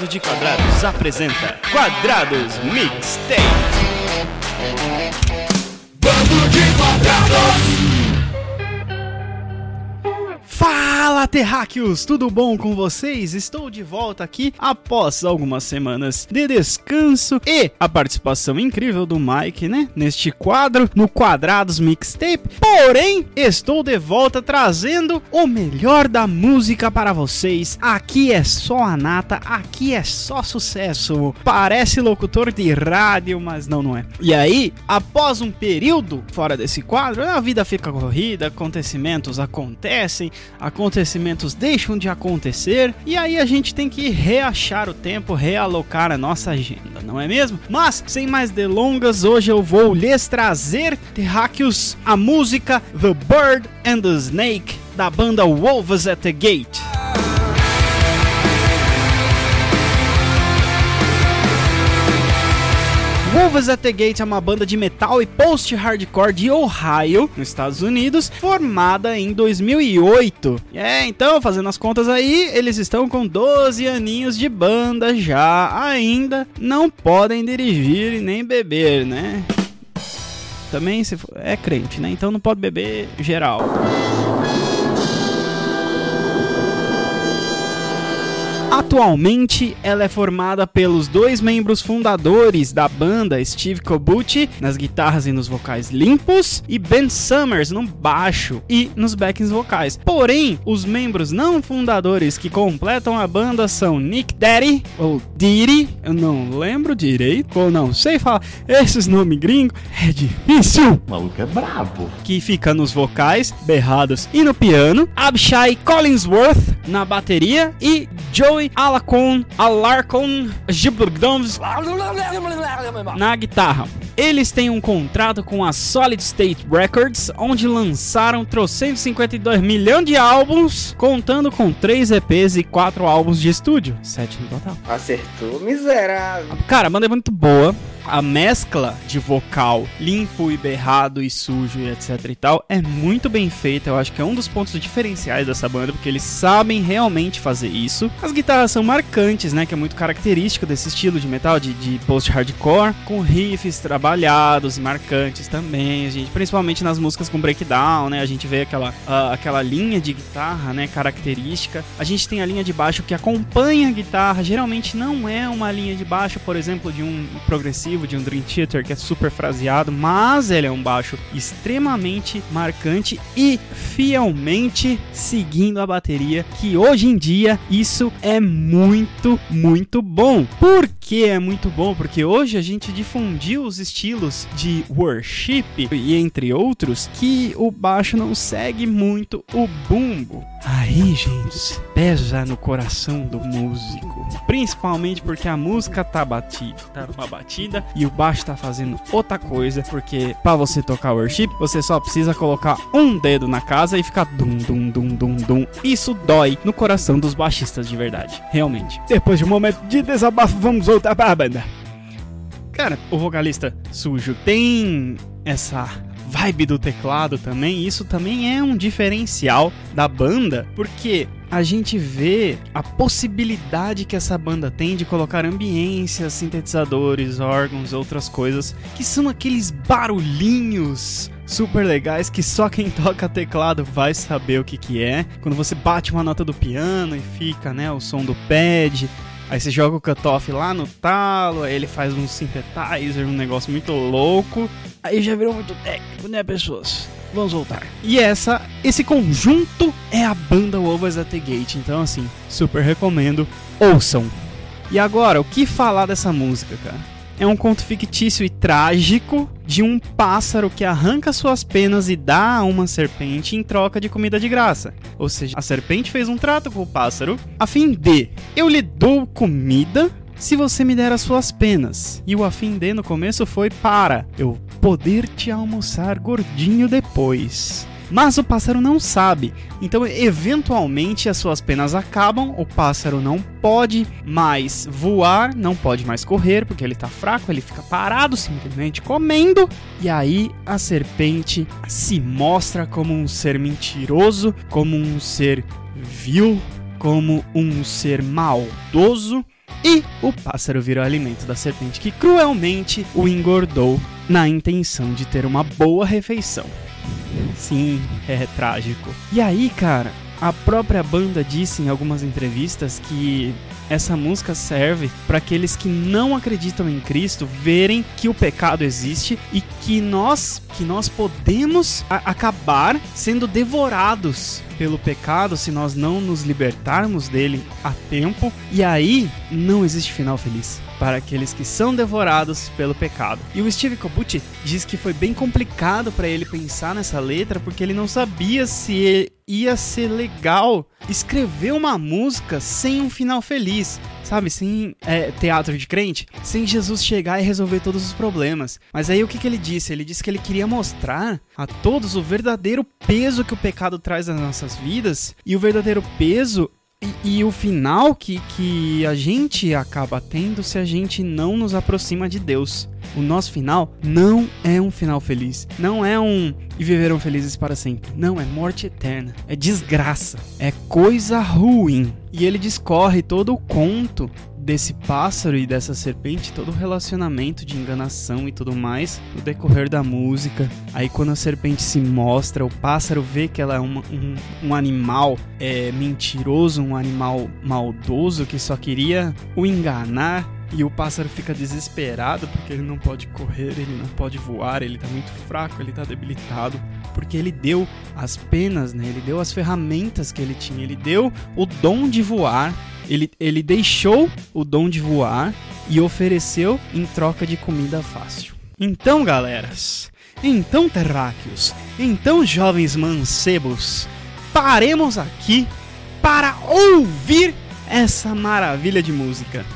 Bando de Quadrados apresenta Quadrados Mixtape. Bando de Quadrados! Fala terráqueos, tudo bom com vocês? Estou de volta aqui após algumas semanas de descanso e a participação incrível do Mike, né? Neste quadro, no Quadrados Mixtape. Porém, estou de volta trazendo o melhor da música para vocês. Aqui é só a nata, aqui é só sucesso. Parece locutor de rádio, mas não, não é. E aí, após um período fora desse quadro, a vida fica corrida, acontecimentos acontecem, acontecimentos deixam de acontecer e aí a gente tem que reachar o tempo, realocar a nossa agenda, não é mesmo? Mas, sem mais delongas, hoje eu vou lhes trazer, terráqueos, a música The Bird and the Snake da banda Wolves at the Gate. Wolves at the Gate é uma banda de metal e post-hardcore de Ohio, nos Estados Unidos, formada em 2008. É, então, fazendo as contas aí, eles estão com 12 aninhos de banda já. Ainda não podem dirigir nem beber, né? Também se for, é crente, né? Então não pode beber geral. Atualmente, ela é formada pelos dois membros fundadores da banda, Steve Kobuchi nas guitarras e nos vocais limpos, e Ben Summers no baixo e nos backings vocais. Porém, os membros não fundadores que completam a banda são Nick Daddy, ou Diddy, eu não lembro direito, ou não sei falar, esses nomes gringos é difícil. O maluco é brabo. Que fica nos vocais, berrados e no piano, Abshai Collinsworth na bateria e Joey Alacon, Alarcon, Gibberdons na guitarra. Eles têm um contrato com a Solid State Records, onde lançaram 352 milhões de álbuns, contando com 3 EPs e 4 álbuns de estúdio. 7 no total. Acertou, miserável. Cara, a banda é muito boa. A mescla de vocal limpo e berrado e sujo e etc e tal é muito bem feita. Eu acho que é um dos pontos diferenciais dessa banda, porque eles sabem realmente fazer isso. As guitarras são marcantes, né? Que é muito característico desse estilo de metal, de, de post-hardcore, com riffs trabalhados e marcantes também. A gente, principalmente nas músicas com breakdown, né? A gente vê aquela, uh, aquela linha de guitarra, né? Característica. A gente tem a linha de baixo que acompanha a guitarra. Geralmente não é uma linha de baixo, por exemplo, de um progressivo, de um Dream Theater, que é super fraseado, mas ele é um baixo extremamente marcante e fielmente seguindo a bateria, que hoje em dia isso é muito, muito bom. Por que é muito bom? Porque hoje a gente difundiu os estilos de worship e entre outros que o baixo não segue muito o bumbo. Aí, gente, pesa no coração do músico, principalmente porque a música tá batida, tá uma batida e o baixo tá fazendo outra coisa, porque para você tocar worship, você só precisa colocar um dedo na casa e ficar dum dum dum dum dum. Isso dói no coração dos baixistas de verdade, realmente. Depois de um momento de desabafo, vamos voltar para a banda. Cara, o vocalista sujo tem essa vibe do teclado também, isso também é um diferencial da banda, porque a gente vê a possibilidade que essa banda tem de colocar ambiências, sintetizadores, órgãos, outras coisas, que são aqueles barulhinhos super legais que só quem toca teclado vai saber o que que é. Quando você bate uma nota do piano e fica, né, o som do pad, Aí você joga o cutoff lá no talo, aí ele faz um synthesizer, um negócio muito louco. Aí já virou muito técnico, né, pessoas? Vamos voltar. E essa, esse conjunto é a banda Wolves at the Gate. Então, assim, super recomendo. Ouçam. E agora, o que falar dessa música, cara? é um conto fictício e trágico de um pássaro que arranca suas penas e dá a uma serpente em troca de comida de graça. Ou seja, a serpente fez um trato com o pássaro a fim de eu lhe dou comida se você me der as suas penas. E o afim de no começo foi para eu poder te almoçar gordinho depois. Mas o pássaro não sabe, então eventualmente as suas penas acabam, o pássaro não pode mais voar, não pode mais correr porque ele tá fraco, ele fica parado simplesmente comendo, e aí a serpente se mostra como um ser mentiroso, como um ser vil, como um ser maldoso e o pássaro virou alimento da serpente que cruelmente o engordou na intenção de ter uma boa refeição. Sim, é trágico. E aí, cara, a própria banda disse em algumas entrevistas que essa música serve para aqueles que não acreditam em Cristo verem que o pecado existe e que nós, que nós podemos acabar sendo devorados pelo pecado se nós não nos libertarmos dele a tempo. E aí não existe final feliz para aqueles que são devorados pelo pecado. E o Steve Kobuchi diz que foi bem complicado para ele pensar nessa letra porque ele não sabia se ia ser legal escrever uma música sem um final feliz, sabe? Sem é, teatro de crente, sem Jesus chegar e resolver todos os problemas. Mas aí o que, que ele disse? Ele disse que ele queria mostrar a todos o verdadeiro peso que o pecado traz nas nossas vidas e o verdadeiro peso e, e, o final que, que a gente acaba tendo se a gente não nos aproxima de Deus. O nosso final não é um final feliz. Não é um e viveram felizes para sempre. Não, é morte eterna. É desgraça. É coisa ruim. E ele discorre todo o conto desse pássaro e dessa serpente, todo o relacionamento de enganação e tudo mais, no decorrer da música. Aí quando a serpente se mostra, o pássaro vê que ela é uma, um, um animal é, mentiroso, um animal maldoso que só queria o enganar. E o pássaro fica desesperado porque ele não pode correr, ele não pode voar, ele tá muito fraco, ele tá debilitado. Porque ele deu as penas, né? Ele deu as ferramentas que ele tinha, ele deu o dom de voar ele, ele deixou o dom de voar e ofereceu em troca de comida fácil. Então, galeras, então, terráqueos, então, jovens mancebos, paremos aqui para ouvir essa maravilha de música.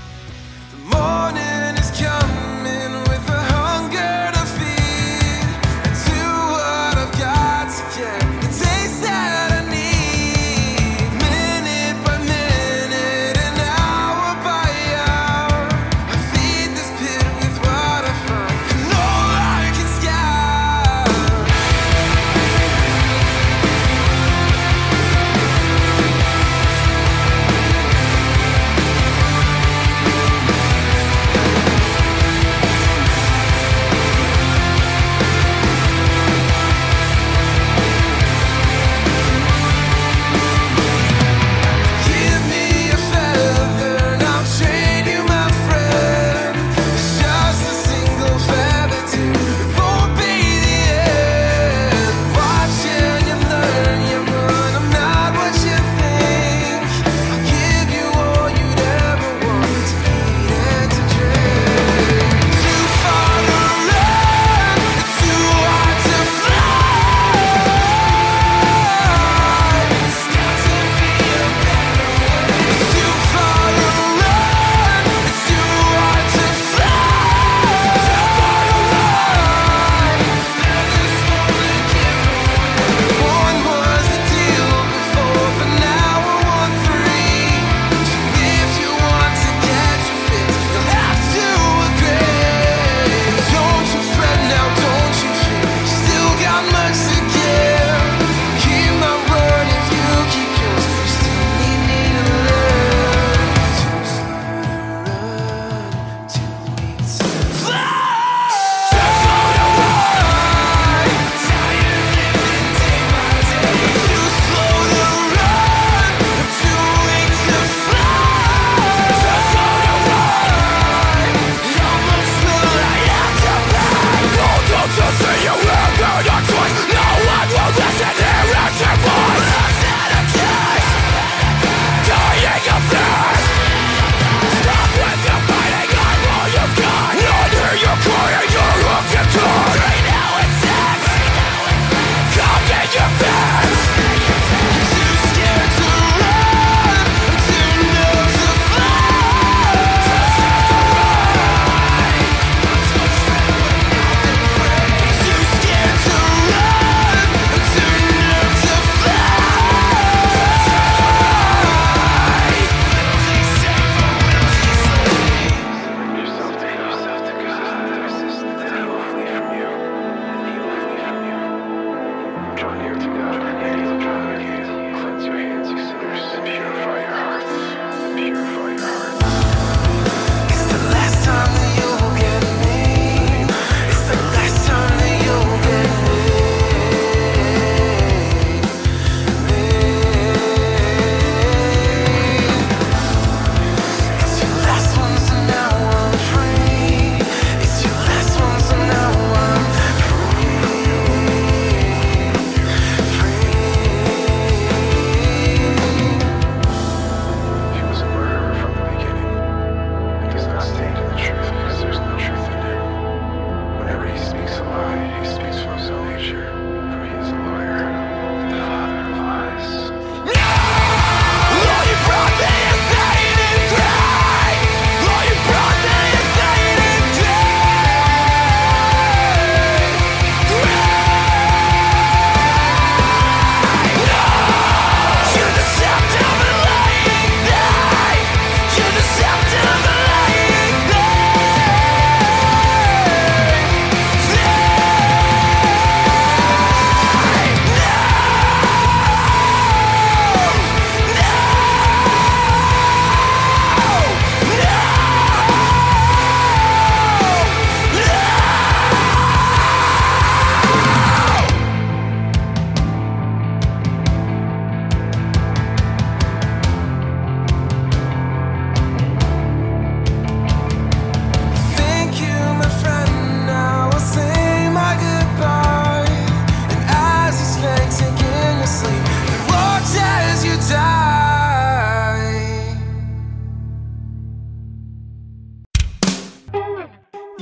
He speaks a lie. He speaks from his own nature, for he is a lawyer.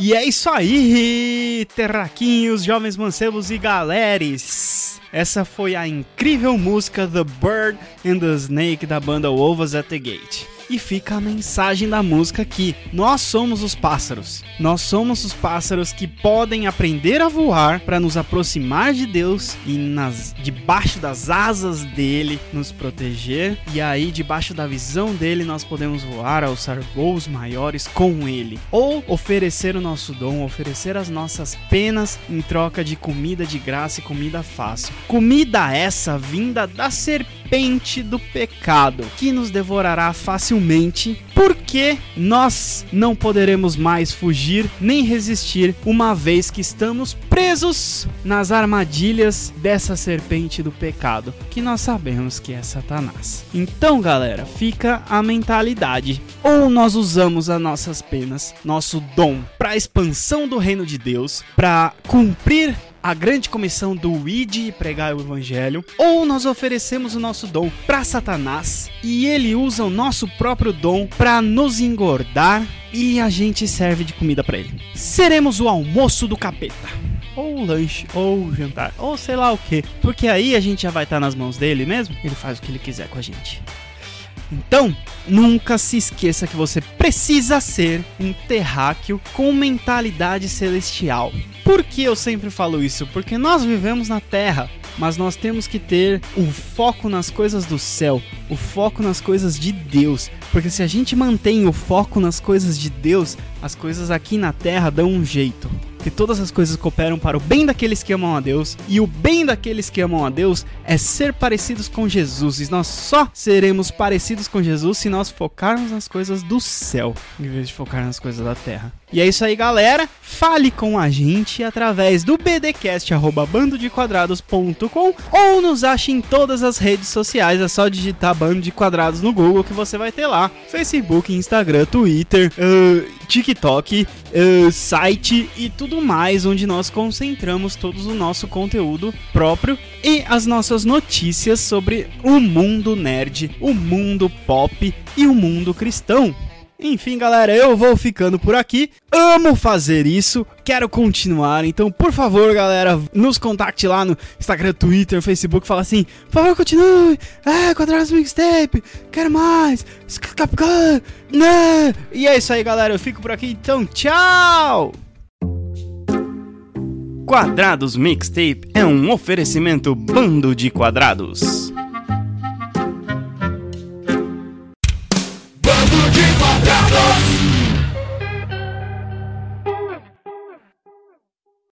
E é isso aí, terraquinhos, jovens mancebos e galeres. Essa foi a incrível música The Bird and the Snake da banda Wolves at the Gate. E fica a mensagem da música aqui. Nós somos os pássaros. Nós somos os pássaros que podem aprender a voar para nos aproximar de Deus e nas debaixo das asas dele nos proteger. E aí debaixo da visão dele nós podemos voar, alçar voos maiores com ele. Ou oferecer o nosso dom, oferecer as nossas penas em troca de comida de graça e comida fácil. Comida essa vinda da serpente do pecado, que nos devorará facilmente porque nós não poderemos mais fugir nem resistir, uma vez que estamos presos nas armadilhas dessa serpente do pecado, que nós sabemos que é Satanás. Então, galera, fica a mentalidade: ou nós usamos as nossas penas, nosso dom, para expansão do reino de Deus, para cumprir a grande comissão do id e pregar o evangelho, ou nós oferecemos o nosso dom para Satanás e ele usa o nosso próprio dom para nos engordar e a gente serve de comida para ele. Seremos o almoço do capeta. Ou lanche, ou jantar, ou sei lá o que. Porque aí a gente já vai estar tá nas mãos dele mesmo. Ele faz o que ele quiser com a gente. Então, nunca se esqueça que você precisa ser um terráqueo com mentalidade celestial. Por que eu sempre falo isso? Porque nós vivemos na Terra, mas nós temos que ter o foco nas coisas do céu, o foco nas coisas de Deus. Porque se a gente mantém o foco nas coisas de Deus, as coisas aqui na Terra dão um jeito que todas as coisas cooperam para o bem daqueles que amam a Deus, e o bem daqueles que amam a Deus é ser parecidos com Jesus. E nós só seremos parecidos com Jesus se nós focarmos nas coisas do céu, em vez de focar nas coisas da terra. E é isso aí, galera. Fale com a gente através do bdcast@bandodequadrados.com ou nos ache em todas as redes sociais. É só digitar Bando de Quadrados no Google que você vai ter lá: Facebook, Instagram, Twitter, uh, TikTok, uh, site e tudo mais, onde nós concentramos todo o nosso conteúdo próprio e as nossas notícias sobre o mundo nerd, o mundo pop e o mundo cristão. Enfim, galera, eu vou ficando por aqui. Amo fazer isso, quero continuar. Então, por favor, galera, nos contacte lá no Instagram, Twitter, Facebook. Fala assim: por favor, continue. É, Quadrados Mixtape, quero mais. Né? E é isso aí, galera. Eu fico por aqui. Então, tchau. Quadrados Mixtape é um oferecimento bando de quadrados.